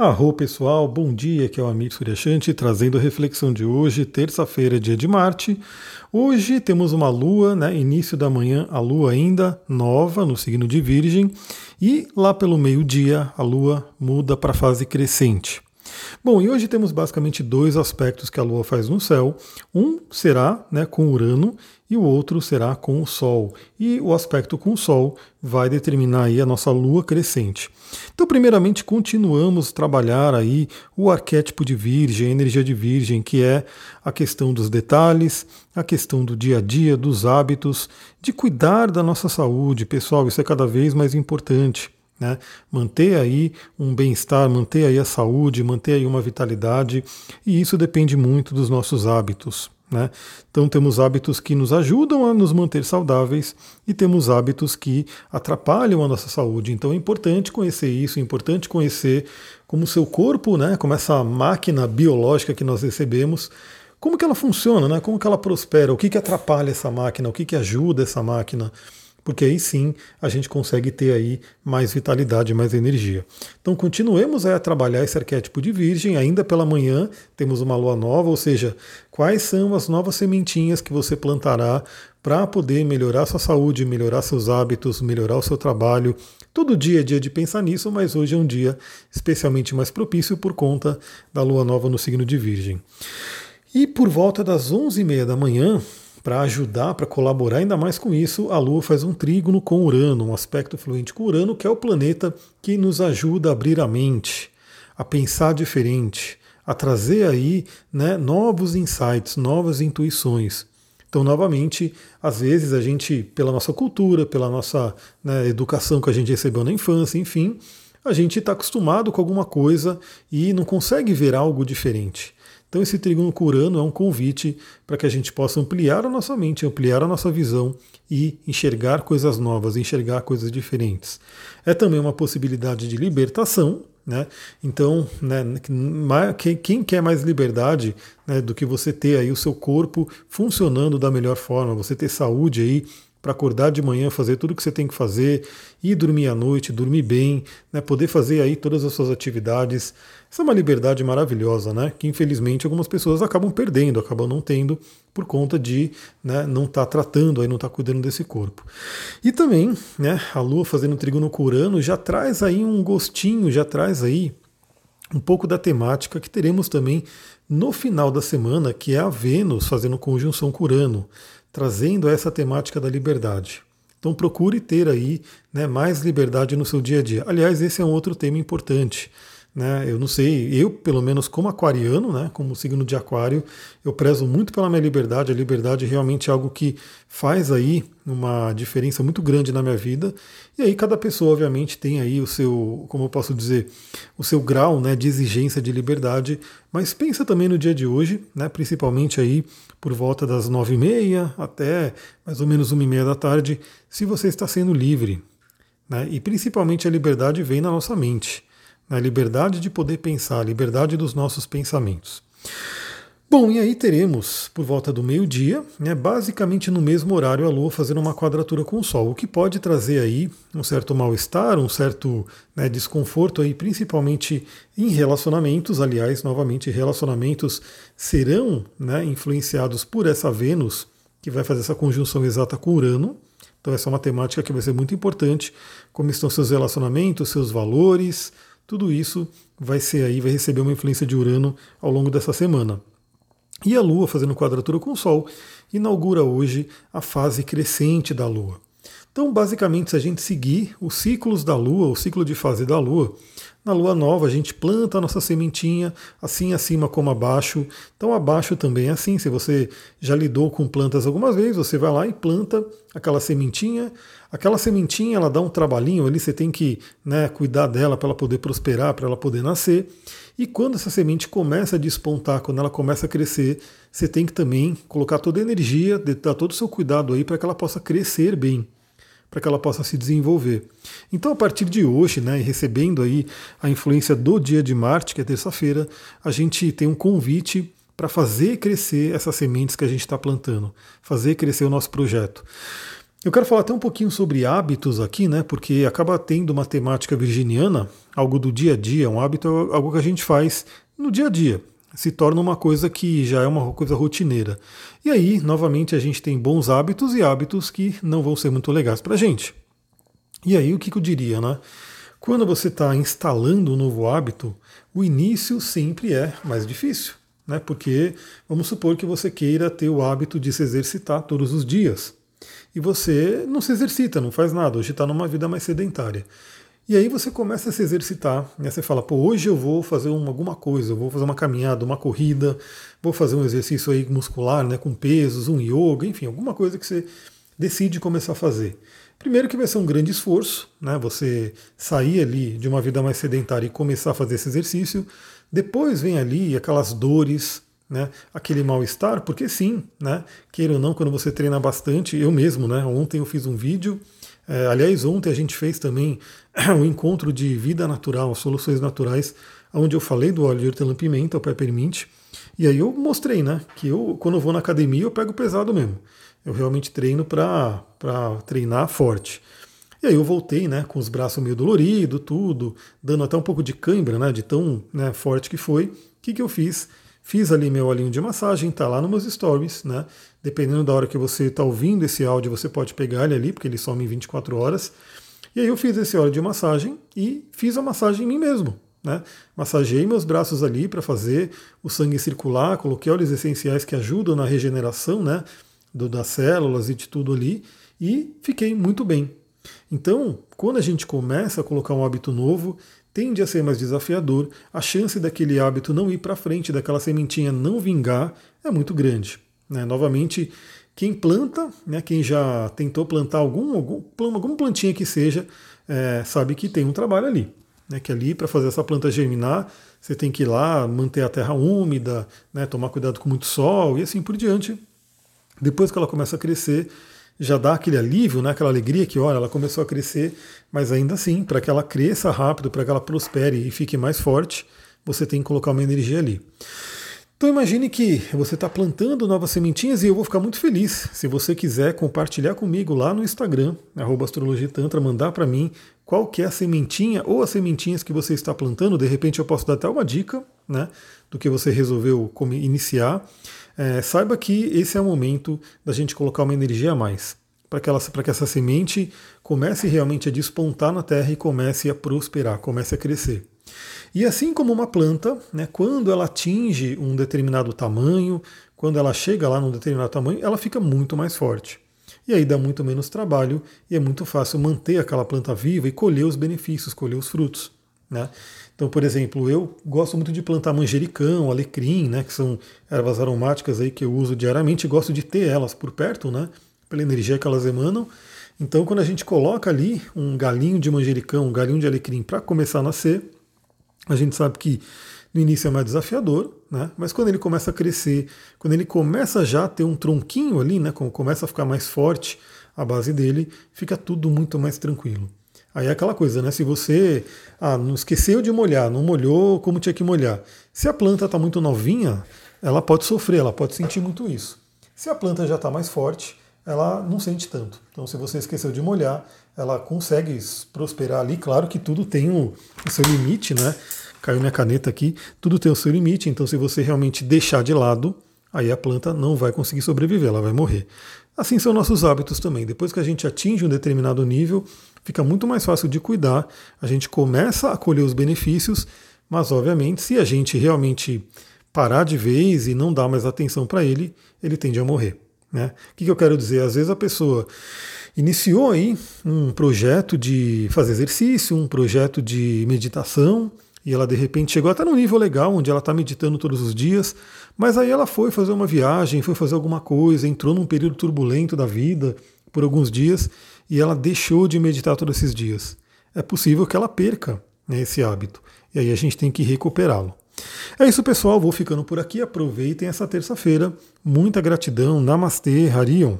Arro pessoal, bom dia, aqui é o Amir Suryashanti trazendo a reflexão de hoje, terça-feira, dia de Marte. Hoje temos uma lua, né, início da manhã, a lua ainda nova no signo de Virgem, e lá pelo meio-dia a lua muda para a fase crescente. Bom, e hoje temos basicamente dois aspectos que a Lua faz no céu. Um será né, com Urano e o outro será com o Sol. E o aspecto com o Sol vai determinar aí a nossa Lua crescente. Então, primeiramente, continuamos trabalhar aí o arquétipo de Virgem, a energia de Virgem, que é a questão dos detalhes, a questão do dia a dia, dos hábitos, de cuidar da nossa saúde. Pessoal, isso é cada vez mais importante. Né? Manter aí um bem-estar, manter aí a saúde, manter aí uma vitalidade, e isso depende muito dos nossos hábitos. Né? Então temos hábitos que nos ajudam a nos manter saudáveis e temos hábitos que atrapalham a nossa saúde. Então é importante conhecer isso, é importante conhecer como o seu corpo, né, como essa máquina biológica que nós recebemos, como que ela funciona, né, como que ela prospera, o que, que atrapalha essa máquina, o que, que ajuda essa máquina porque aí sim a gente consegue ter aí mais vitalidade, mais energia. Então continuemos a trabalhar esse arquétipo de virgem, ainda pela manhã temos uma lua nova, ou seja, quais são as novas sementinhas que você plantará para poder melhorar sua saúde, melhorar seus hábitos, melhorar o seu trabalho. Todo dia é dia de pensar nisso, mas hoje é um dia especialmente mais propício por conta da lua nova no signo de Virgem. E por volta das 11h30 da manhã, para ajudar, para colaborar ainda mais com isso, a Lua faz um trígono com Urano, um aspecto fluente com Urano, que é o planeta que nos ajuda a abrir a mente, a pensar diferente, a trazer aí né, novos insights, novas intuições. Então, novamente, às vezes a gente, pela nossa cultura, pela nossa né, educação que a gente recebeu na infância, enfim, a gente está acostumado com alguma coisa e não consegue ver algo diferente. Então, esse trígono com Urano é um convite para que a gente possa ampliar a nossa mente, ampliar a nossa visão e enxergar coisas novas, enxergar coisas diferentes. É também uma possibilidade de libertação. Né? Então, né, quem quer mais liberdade né, do que você ter aí o seu corpo funcionando da melhor forma, você ter saúde aí para acordar de manhã, fazer tudo o que você tem que fazer, ir dormir à noite, dormir bem, né, poder fazer aí todas as suas atividades. Essa é uma liberdade maravilhosa, né? Que infelizmente algumas pessoas acabam perdendo, acabam não tendo por conta de né, não estar tá tratando, aí não estar tá cuidando desse corpo. E também, né, a Lua fazendo trígono com Urano já traz aí um gostinho, já traz aí um pouco da temática que teremos também no final da semana, que é a Vênus fazendo conjunção com Urano trazendo essa temática da liberdade. Então procure ter aí né, mais liberdade no seu dia a dia. Aliás, esse é um outro tema importante. Né? Eu não sei, eu, pelo menos como aquariano, né, como signo de aquário, eu prezo muito pela minha liberdade. A liberdade é realmente algo que faz aí uma diferença muito grande na minha vida. E aí cada pessoa, obviamente, tem aí o seu, como eu posso dizer, o seu grau né, de exigência de liberdade. Mas pensa também no dia de hoje, né, principalmente aí por volta das nove e meia até mais ou menos uma e meia da tarde, se você está sendo livre. Né? E principalmente a liberdade vem na nossa mente a liberdade de poder pensar, a liberdade dos nossos pensamentos. Bom, e aí teremos, por volta do meio-dia, né, basicamente no mesmo horário, a Lua fazendo uma quadratura com o Sol, o que pode trazer aí um certo mal-estar, um certo né, desconforto aí, principalmente em relacionamentos. Aliás, novamente, relacionamentos serão né, influenciados por essa Vênus, que vai fazer essa conjunção exata com Urano. Então, essa é uma temática que vai ser muito importante. Como estão seus relacionamentos, seus valores, tudo isso vai ser aí, vai receber uma influência de Urano ao longo dessa semana. E a Lua, fazendo quadratura com o Sol, inaugura hoje a fase crescente da Lua. Então, basicamente, se a gente seguir os ciclos da Lua, o ciclo de fase da Lua, na lua nova a gente planta a nossa sementinha, assim acima como abaixo. Então abaixo também é assim. Se você já lidou com plantas algumas vezes, você vai lá e planta aquela sementinha. Aquela sementinha ela dá um trabalhinho ali, você tem que né, cuidar dela para ela poder prosperar, para ela poder nascer. E quando essa semente começa a despontar, quando ela começa a crescer, você tem que também colocar toda a energia, dar todo o seu cuidado aí para que ela possa crescer bem para que ela possa se desenvolver. Então, a partir de hoje, né, recebendo aí a influência do dia de Marte, que é terça-feira, a gente tem um convite para fazer crescer essas sementes que a gente está plantando, fazer crescer o nosso projeto. Eu quero falar até um pouquinho sobre hábitos aqui, né? Porque acaba tendo uma temática virginiana, algo do dia a dia, um hábito é algo que a gente faz no dia a dia. Se torna uma coisa que já é uma coisa rotineira. E aí, novamente, a gente tem bons hábitos e hábitos que não vão ser muito legais para a gente. E aí, o que, que eu diria, né? Quando você está instalando um novo hábito, o início sempre é mais difícil, né? Porque vamos supor que você queira ter o hábito de se exercitar todos os dias e você não se exercita, não faz nada, hoje está numa vida mais sedentária. E aí você começa a se exercitar, né? você fala, pô, hoje eu vou fazer uma, alguma coisa, eu vou fazer uma caminhada, uma corrida, vou fazer um exercício aí muscular, né, com pesos, um yoga, enfim, alguma coisa que você decide começar a fazer. Primeiro que vai ser um grande esforço, né? Você sair ali de uma vida mais sedentária e começar a fazer esse exercício. Depois vem ali aquelas dores, né, aquele mal-estar, porque sim, né, queira ou não, quando você treina bastante, eu mesmo, né, ontem eu fiz um vídeo, é, aliás, ontem a gente fez também um encontro de vida natural, soluções naturais, onde eu falei do óleo de hortelã-pimenta, o peppermint, e aí eu mostrei, né, que eu, quando eu vou na academia, eu pego pesado mesmo. Eu realmente treino para treinar forte. E aí eu voltei, né, com os braços meio doloridos, tudo, dando até um pouco de cãibra, né, de tão né, forte que foi. O que, que eu fiz? Fiz ali meu olhinho de massagem, tá lá nos meus stories, né? Dependendo da hora que você está ouvindo esse áudio, você pode pegar ele ali, porque ele some em 24 horas. E aí eu fiz esse óleo de massagem e fiz a massagem em mim mesmo. Né? Massageei meus braços ali para fazer o sangue circular, coloquei óleos essenciais que ajudam na regeneração né, do, das células e de tudo ali, e fiquei muito bem. Então, quando a gente começa a colocar um hábito novo, tende a ser mais desafiador, a chance daquele hábito não ir para frente, daquela sementinha não vingar, é muito grande. Né? Novamente, quem planta, né, quem já tentou plantar algum, algum, alguma plantinha que seja, é, sabe que tem um trabalho ali. Né, que ali, para fazer essa planta germinar, você tem que ir lá, manter a terra úmida, né, tomar cuidado com muito sol e assim por diante. Depois que ela começa a crescer, já dá aquele alívio, né, aquela alegria que, olha, ela começou a crescer, mas ainda assim, para que ela cresça rápido, para que ela prospere e fique mais forte, você tem que colocar uma energia ali. Então imagine que você está plantando novas sementinhas e eu vou ficar muito feliz se você quiser compartilhar comigo lá no Instagram, astrologitantra, mandar para mim qual que é a sementinha ou as sementinhas que você está plantando. De repente eu posso dar até uma dica né, do que você resolveu iniciar é, saiba que esse é o momento da gente colocar uma energia a mais, para que, que essa semente comece realmente a despontar na terra e comece a prosperar, comece a crescer. E assim como uma planta, né, quando ela atinge um determinado tamanho, quando ela chega lá num determinado tamanho, ela fica muito mais forte. E aí dá muito menos trabalho e é muito fácil manter aquela planta viva e colher os benefícios, colher os frutos. Né? Então, por exemplo, eu gosto muito de plantar manjericão, alecrim, né, que são ervas aromáticas aí que eu uso diariamente e gosto de ter elas por perto, né, pela energia que elas emanam. Então, quando a gente coloca ali um galinho de manjericão, um galinho de alecrim para começar a nascer, a gente sabe que no início é mais desafiador, né? Mas quando ele começa a crescer, quando ele começa já a ter um tronquinho ali, né? Começa a ficar mais forte a base dele, fica tudo muito mais tranquilo. Aí é aquela coisa, né? Se você ah, não esqueceu de molhar, não molhou como tinha que molhar. Se a planta está muito novinha, ela pode sofrer, ela pode sentir muito isso. Se a planta já está mais forte, ela não sente tanto. Então, se você esqueceu de molhar, ela consegue prosperar ali. Claro que tudo tem o, o seu limite, né? Caiu minha caneta aqui. Tudo tem o seu limite. Então, se você realmente deixar de lado, aí a planta não vai conseguir sobreviver, ela vai morrer. Assim são nossos hábitos também. Depois que a gente atinge um determinado nível, fica muito mais fácil de cuidar, a gente começa a colher os benefícios, mas obviamente, se a gente realmente parar de vez e não dar mais atenção para ele, ele tende a morrer. Né? O que, que eu quero dizer? Às vezes a pessoa iniciou aí um projeto de fazer exercício, um projeto de meditação, e ela de repente chegou até num nível legal, onde ela está meditando todos os dias, mas aí ela foi fazer uma viagem, foi fazer alguma coisa, entrou num período turbulento da vida por alguns dias e ela deixou de meditar todos esses dias. É possível que ela perca né, esse hábito. E aí a gente tem que recuperá-lo. É isso, pessoal. Vou ficando por aqui. Aproveitem essa terça-feira. Muita gratidão. Namastê, Harion.